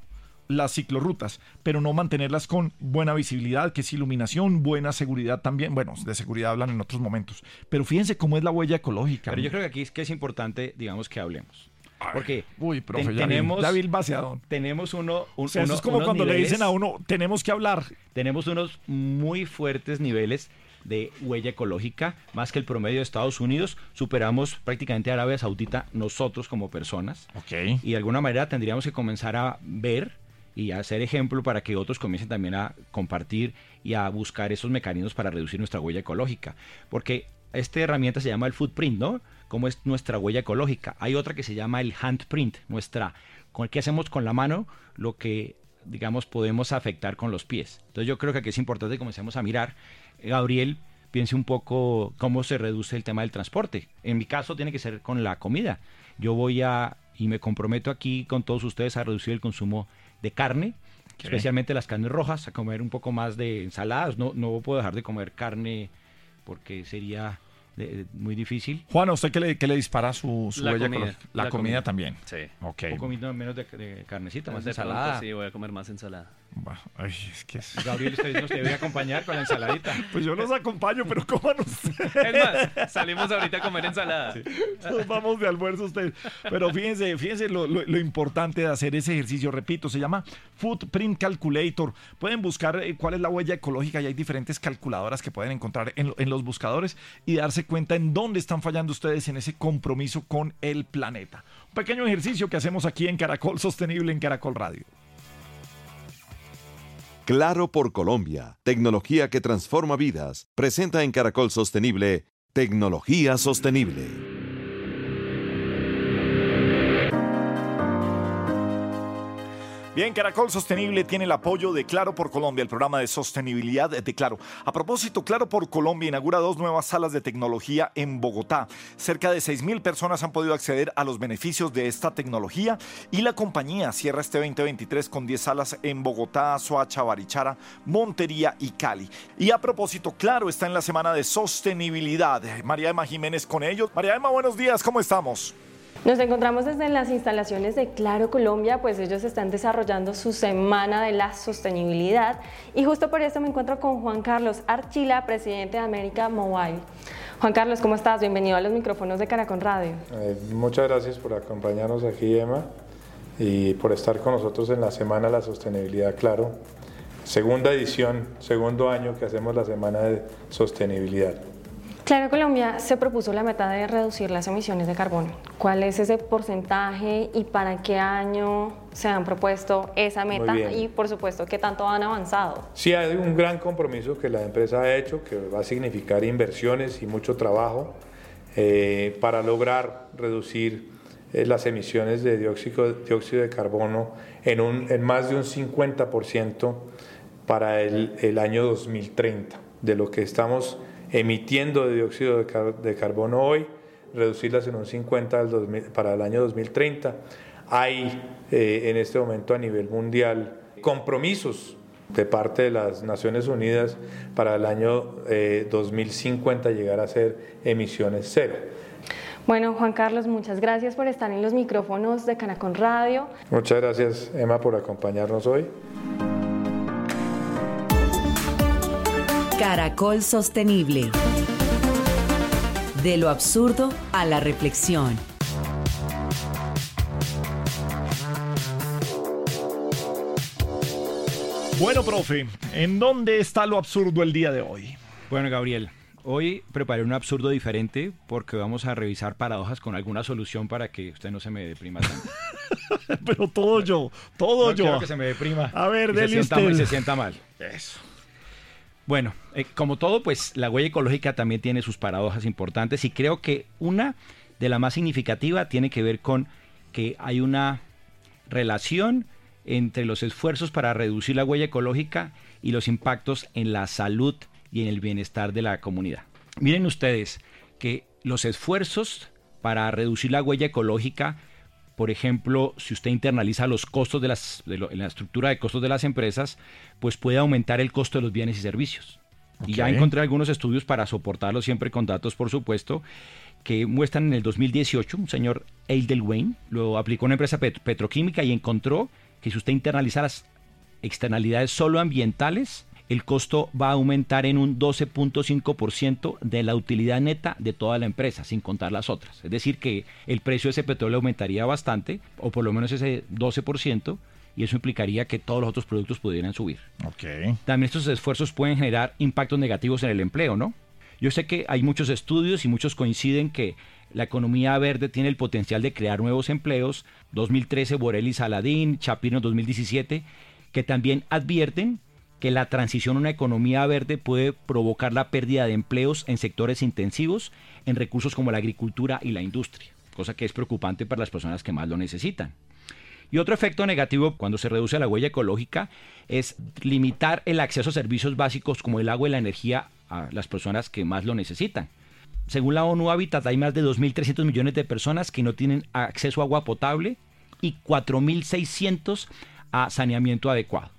las ciclorrutas, pero no mantenerlas con buena visibilidad, que es iluminación, buena seguridad también. Bueno, de seguridad hablan en otros momentos. Pero fíjense cómo es la huella ecológica. Pero yo creo que aquí es que es importante, digamos, que hablemos. Porque Uy, profe, ten- ya tenemos, ya vi el vaciadón. tenemos uno, un- O sea, eso uno- es como cuando le dicen a uno, tenemos que hablar. tenemos unos muy fuertes niveles de huella ecológica, más que el promedio de Estados Unidos. Superamos prácticamente a Arabia Saudita nosotros como personas. Ok. Y de alguna manera tendríamos que comenzar a ver y hacer ejemplo para que otros comiencen también a compartir y a buscar esos mecanismos para reducir nuestra huella ecológica. Porque esta herramienta se llama el footprint, ¿no? Cómo es nuestra huella ecológica. Hay otra que se llama el handprint, nuestra, con que hacemos con la mano lo que, digamos, podemos afectar con los pies. Entonces yo creo que aquí es importante que comencemos a mirar. Eh, Gabriel, piense un poco cómo se reduce el tema del transporte. En mi caso tiene que ser con la comida. Yo voy a, y me comprometo aquí con todos ustedes a reducir el consumo de carne, especialmente las carnes rojas, a comer un poco más de ensaladas. No, no puedo dejar de comer carne porque sería de- muy difícil. Juan, ¿a usted qué le, qué le dispara su, su La huella comida? La, la comida, comida. también. Sí. Ok. Un poquito menos de, de carnecita, más de pronto ensalada. Sí, voy a comer más ensalada. Ay, es que es- Gabriel, usted nos debe acompañar con la ensaladita. Pues yo los acompaño, pero coman ustedes. Es más, salimos ahorita a comer ensalada. Nos vamos de almuerzo ustedes. Pero fíjense, fíjense lo, lo- lo importante de hacer ese ejercicio. Repito, se llama Footprint Calculator. Pueden buscar eh, cuál es la huella ecológica y hay diferentes calculadoras que pueden encontrar en, en los buscadores y darse cuenta en dónde están fallando ustedes en ese compromiso con el planeta. Un pequeño ejercicio que hacemos aquí en Caracol Sostenible en Caracol Radio. Claro por Colombia, tecnología que transforma vidas, presenta en Caracol Sostenible, Tecnología Sostenible. Bien, Caracol Sostenible tiene el apoyo de Claro por Colombia, el programa de sostenibilidad de Claro. A propósito, Claro por Colombia inaugura dos nuevas salas de tecnología en Bogotá. Cerca de 6.000 personas han podido acceder a los beneficios de esta tecnología y la compañía cierra este 2023 con 10 salas en Bogotá, Soacha, Barichara, Montería y Cali. Y a propósito, Claro está en la semana de sostenibilidad. María Emma Jiménez con ellos. María Emma, buenos días, ¿cómo estamos? Nos encontramos desde las instalaciones de Claro Colombia, pues ellos están desarrollando su semana de la sostenibilidad y justo por eso me encuentro con Juan Carlos Archila, presidente de América Mobile. Juan Carlos, ¿cómo estás? Bienvenido a los micrófonos de Caracol Radio. Eh, muchas gracias por acompañarnos aquí, Emma, y por estar con nosotros en la Semana de la Sostenibilidad, claro. Segunda edición, segundo año que hacemos la Semana de Sostenibilidad. Claro Colombia se propuso la meta de reducir las emisiones de carbono. ¿Cuál es ese porcentaje y para qué año se han propuesto esa meta? Y por supuesto, ¿qué tanto han avanzado? Sí, hay un gran compromiso que la empresa ha hecho, que va a significar inversiones y mucho trabajo eh, para lograr reducir eh, las emisiones de dióxido, dióxido de carbono en, un, en más de un 50% para el, el año 2030, de lo que estamos emitiendo de dióxido de, car- de carbono hoy, reducirlas en un 50 al 2000 para el año 2030. Hay eh, en este momento a nivel mundial compromisos de parte de las Naciones Unidas para el año eh, 2050 llegar a ser emisiones cero. Bueno, Juan Carlos, muchas gracias por estar en los micrófonos de Caracol Radio. Muchas gracias Emma por acompañarnos hoy. Caracol Sostenible. De lo absurdo a la reflexión. Bueno, profe, ¿en dónde está lo absurdo el día de hoy? Bueno, Gabriel, hoy preparé un absurdo diferente porque vamos a revisar paradojas con alguna solución para que usted no se me deprima tanto. [laughs] Pero todo yo, todo No yo. quiero que se me deprima. A ver, y se sienta, usted. mal- se sienta mal. Eso. Bueno, eh, como todo, pues la huella ecológica también tiene sus paradojas importantes y creo que una de las más significativas tiene que ver con que hay una relación entre los esfuerzos para reducir la huella ecológica y los impactos en la salud y en el bienestar de la comunidad. Miren ustedes que los esfuerzos para reducir la huella ecológica, por ejemplo, si usted internaliza los costos de, las, de lo- en la estructura de costos de las empresas, pues puede aumentar el costo de los bienes y servicios. Y ya encontré algunos estudios para soportarlo siempre con datos, por supuesto, que muestran en el 2018, un señor Edelweiss lo aplicó a una empresa pet- petroquímica y encontró que si usted internaliza las externalidades solo ambientales, el costo va a aumentar en un 12.5% de la utilidad neta de toda la empresa, sin contar las otras. Es decir, que el precio de ese petróleo aumentaría bastante, o por lo menos ese 12%, y eso implicaría que todos los otros productos pudieran subir. Ok. También estos esfuerzos pueden generar impactos negativos en el empleo, ¿no? Yo sé que hay muchos estudios y muchos coinciden que la economía verde tiene el potencial de crear nuevos empleos. 2013, Borelli Saladín, Chapino 2017, que también advierten que la transición a una economía verde puede provocar la pérdida de empleos en sectores intensivos, en recursos como la agricultura y la industria, cosa que es preocupante para las personas que más lo necesitan. Y otro efecto negativo cuando se reduce la huella ecológica es limitar el acceso a servicios básicos como el agua y la energía a las personas que más lo necesitan. Según la ONU Habitat, hay más de 2.300 millones de personas que no tienen acceso a agua potable y 4.600 a saneamiento adecuado.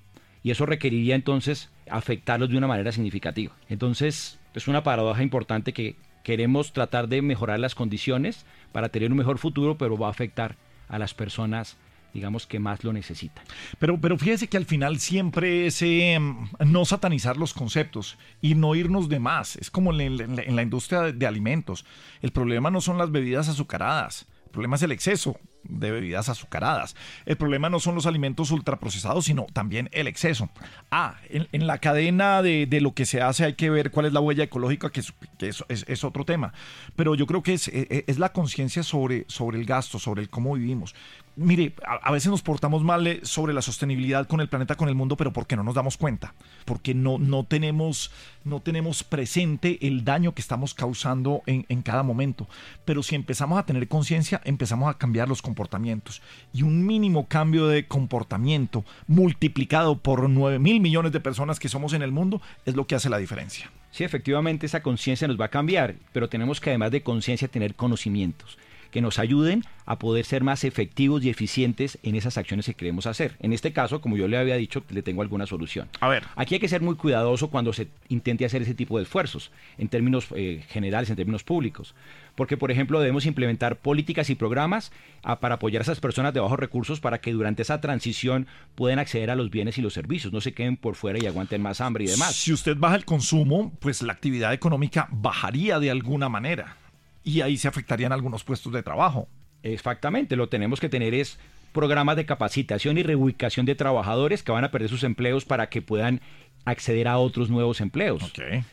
Y eso requeriría entonces afectarlos de una manera significativa. Entonces, es una paradoja importante que queremos tratar de mejorar las condiciones para tener un mejor futuro, pero va a afectar a las personas digamos, que más lo necesitan. Pero, pero fíjese que al final siempre es eh, no satanizar los conceptos y no irnos de más. Es como en, la, industria de alimentos. El problema no son las bebidas azucaradas. Problema es el exceso de bebidas azucaradas. El problema no son los alimentos ultraprocesados, sino también el exceso. Ah, en, la cadena de, lo que se hace hay que ver cuál es la huella ecológica, que, es, es, otro tema. Pero yo creo que es, es la conciencia sobre, sobre el gasto, sobre el cómo vivimos. Mire, a, veces nos portamos mal eh, sobre la sostenibilidad con el planeta, con el mundo, pero porque no nos damos cuenta, porque no, no, tenemos, no tenemos presente el daño que estamos causando en, en cada momento. Pero si empezamos a tener conciencia, empezamos a cambiar los comportamientos. Y un mínimo cambio de comportamiento multiplicado por 9 mil millones de personas que somos en el mundo es lo que hace la diferencia. Sí, efectivamente esa conciencia nos va a cambiar, pero tenemos que además de conciencia tener conocimientos que nos ayuden a poder ser más efectivos y eficientes en esas acciones que queremos hacer. En este caso, como yo le había dicho, le tengo alguna solución. A ver. Aquí hay que ser muy cuidadoso cuando se intente hacer ese tipo de esfuerzos, en términos eh, generales, en términos públicos. Porque, por ejemplo, debemos implementar políticas y programas ah, para apoyar a esas personas de bajos recursos para que durante esa transición puedan acceder a los bienes y los servicios, no se queden por fuera y aguanten más hambre y demás. Si usted baja el consumo, pues la actividad económica bajaría de alguna manera y ahí se afectarían algunos puestos de trabajo. Exactamente, lo tenemos que tener es programas de capacitación y reubicación de trabajadores que van a perder sus empleos para que puedan acceder a otros nuevos empleos.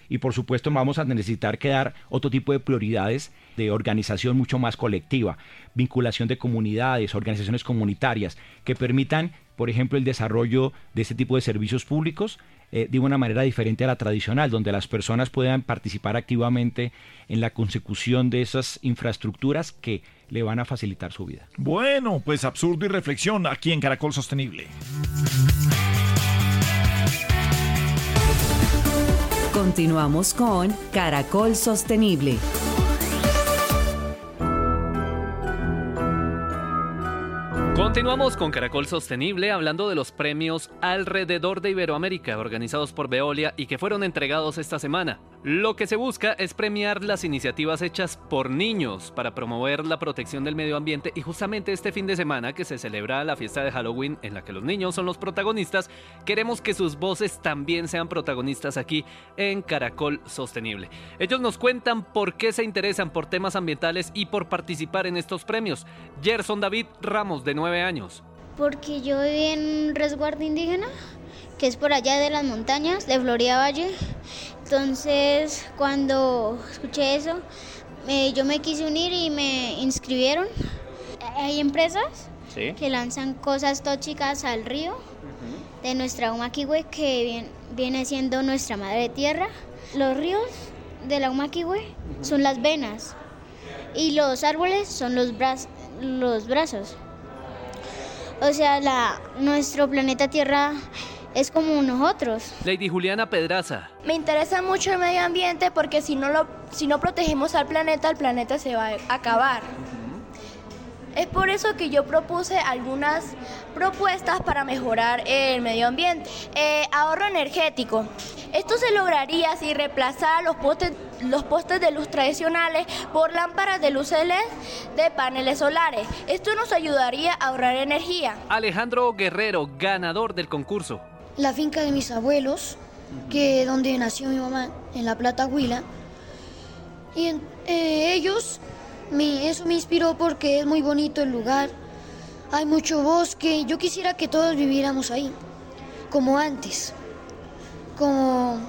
Y por supuesto vamos a necesitar que dar otro tipo de prioridades de organización mucho más colectiva, vinculación de comunidades, organizaciones comunitarias, que permitan, por ejemplo, el desarrollo de este tipo de servicios públicos eh, de una manera diferente a la tradicional, donde las personas puedan participar activamente en la consecución de esas infraestructuras que le van a facilitar su vida. Bueno, pues absurdo y reflexión aquí en Caracol Sostenible. Continuamos con Caracol Sostenible. Continuamos con Caracol Sostenible hablando de los premios alrededor de Iberoamérica organizados por Veolia y que fueron entregados esta semana. Lo que se busca es premiar las iniciativas hechas por niños para promover la protección del medio ambiente y justamente este fin de semana que se celebra la fiesta de Halloween en la que los niños son los protagonistas, queremos que sus voces también sean protagonistas aquí en Caracol Sostenible. Ellos nos cuentan por qué se interesan por temas ambientales y por participar en estos premios. Gerson David Ramos de 9 años. Porque yo viví en un resguardo indígena que es por allá de las montañas de Florida Valle. Entonces, cuando escuché eso, yo me quise unir y me inscribieron. Hay empresas que lanzan cosas tóxicas al río de nuestra Humaquihue, que viene, siendo nuestra madre tierra. Los ríos de la Humaquihue son las venas y los árboles son los, los brazos. O sea, la, nuestro planeta Tierra es como nosotros. Lady Juliana Pedraza. Me interesa mucho el medio ambiente porque si no, lo, si no protegemos al planeta, el planeta se va a acabar. Es por eso que yo propuse algunas propuestas para mejorar el medio ambiente. Eh, ahorro energético. Esto se lograría si reemplazara los postes los postes de luz tradicionales por lámparas de luz LED de paneles solares. Esto nos ayudaría a ahorrar energía. Alejandro Guerrero, ganador del concurso. La finca de mis abuelos, que donde nació mi mamá, en La Plata, Huila. Y eh, ellos, eso me inspiró porque es muy bonito el lugar. Hay mucho bosque. Yo quisiera que todos viviéramos ahí, como antes, como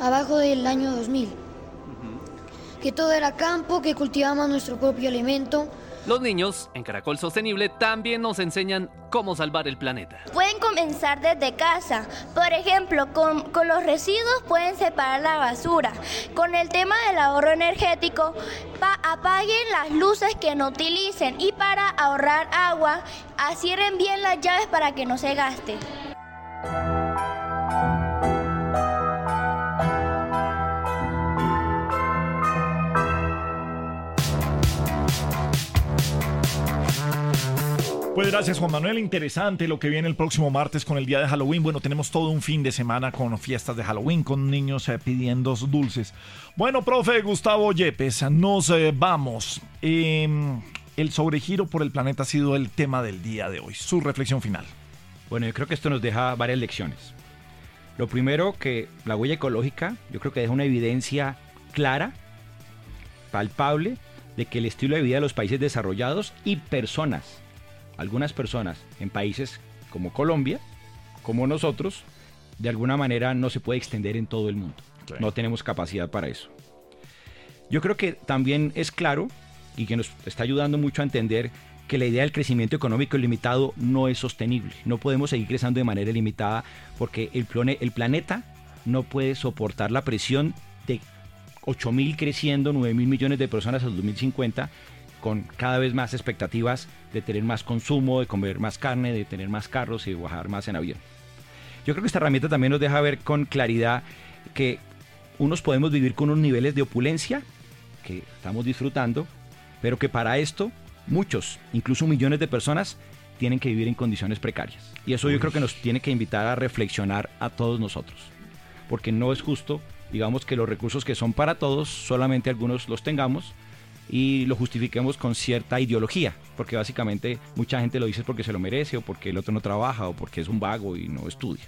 abajo del año 2000. Que todo era campo, que cultivábamos nuestro propio alimento. Los niños en Caracol Sostenible también nos enseñan cómo salvar el planeta. Pueden comenzar desde casa. Por ejemplo, con, los residuos pueden separar la basura. Con el tema del ahorro energético, apaguen las luces que no utilicen y para ahorrar agua, cierren bien las llaves para que no se gaste. Pues gracias Juan Manuel, interesante lo que viene el próximo martes con el día de Halloween. Bueno, tenemos todo un fin de semana con fiestas de Halloween, con niños eh, pidiendo dulces. Bueno, profe Gustavo Yepes, nos eh, vamos. Em, el sobregiro por el planeta ha sido el tema del día de hoy. Su reflexión final. Bueno, yo creo que esto nos deja varias lecciones. Lo primero que la huella ecológica, yo creo que deja una evidencia clara, palpable, de que el estilo de vida de los países desarrollados y personas algunas personas en países como Colombia, como nosotros, de alguna manera no se puede extender en todo el mundo. No tenemos capacidad para eso. Yo creo que también es claro y que nos está ayudando mucho a entender que la idea del crecimiento económico ilimitado no es sostenible. No podemos seguir creciendo de manera ilimitada porque el, el planeta no puede soportar la presión de 8.000 creciendo, 9.000 millones de personas al 2050 con cada vez más expectativas de tener más consumo, de comer más carne, de tener más carros y de viajar más en avión. Yo creo que esta herramienta también nos deja ver con claridad que unos podemos vivir con unos niveles de opulencia que estamos disfrutando, pero que para esto muchos, incluso millones de personas, tienen que vivir en condiciones precarias. Y eso yo creo que nos tiene que invitar a reflexionar a todos nosotros, porque no es justo, digamos, que los recursos que son para todos, solamente algunos los tengamos, y lo justifiquemos con cierta ideología, porque básicamente mucha gente lo dice porque se lo merece o porque el otro no trabaja o porque es un vago y no estudia.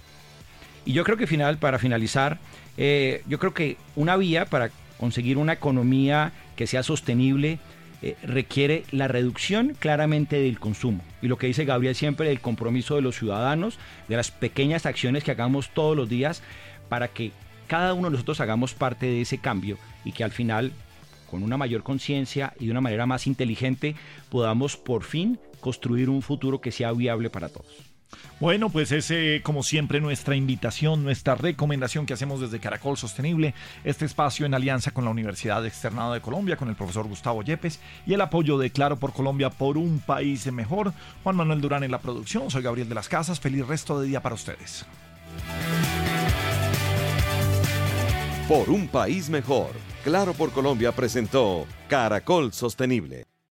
Y yo creo que final, para finalizar, eh, yo creo que una vía para conseguir una economía que sea sostenible eh, requiere la reducción claramente del consumo. Y lo que dice Gabriel siempre, el compromiso de los ciudadanos, de las pequeñas acciones que hagamos todos los días para que cada uno de nosotros hagamos parte de ese cambio y que al final con una mayor conciencia y de una manera más inteligente podamos por fin construir un futuro que sea viable para todos. Bueno, pues es como siempre nuestra invitación, nuestra recomendación que hacemos desde Caracol Sostenible, este espacio en alianza con la Universidad Externada de Colombia, con el profesor Gustavo Yepes y el apoyo de Claro por Colombia por un país mejor. Juan Manuel Durán en la producción, soy Gabriel de las Casas, feliz resto de día para ustedes. Por un país mejor Claro por Colombia presentó Caracol Sostenible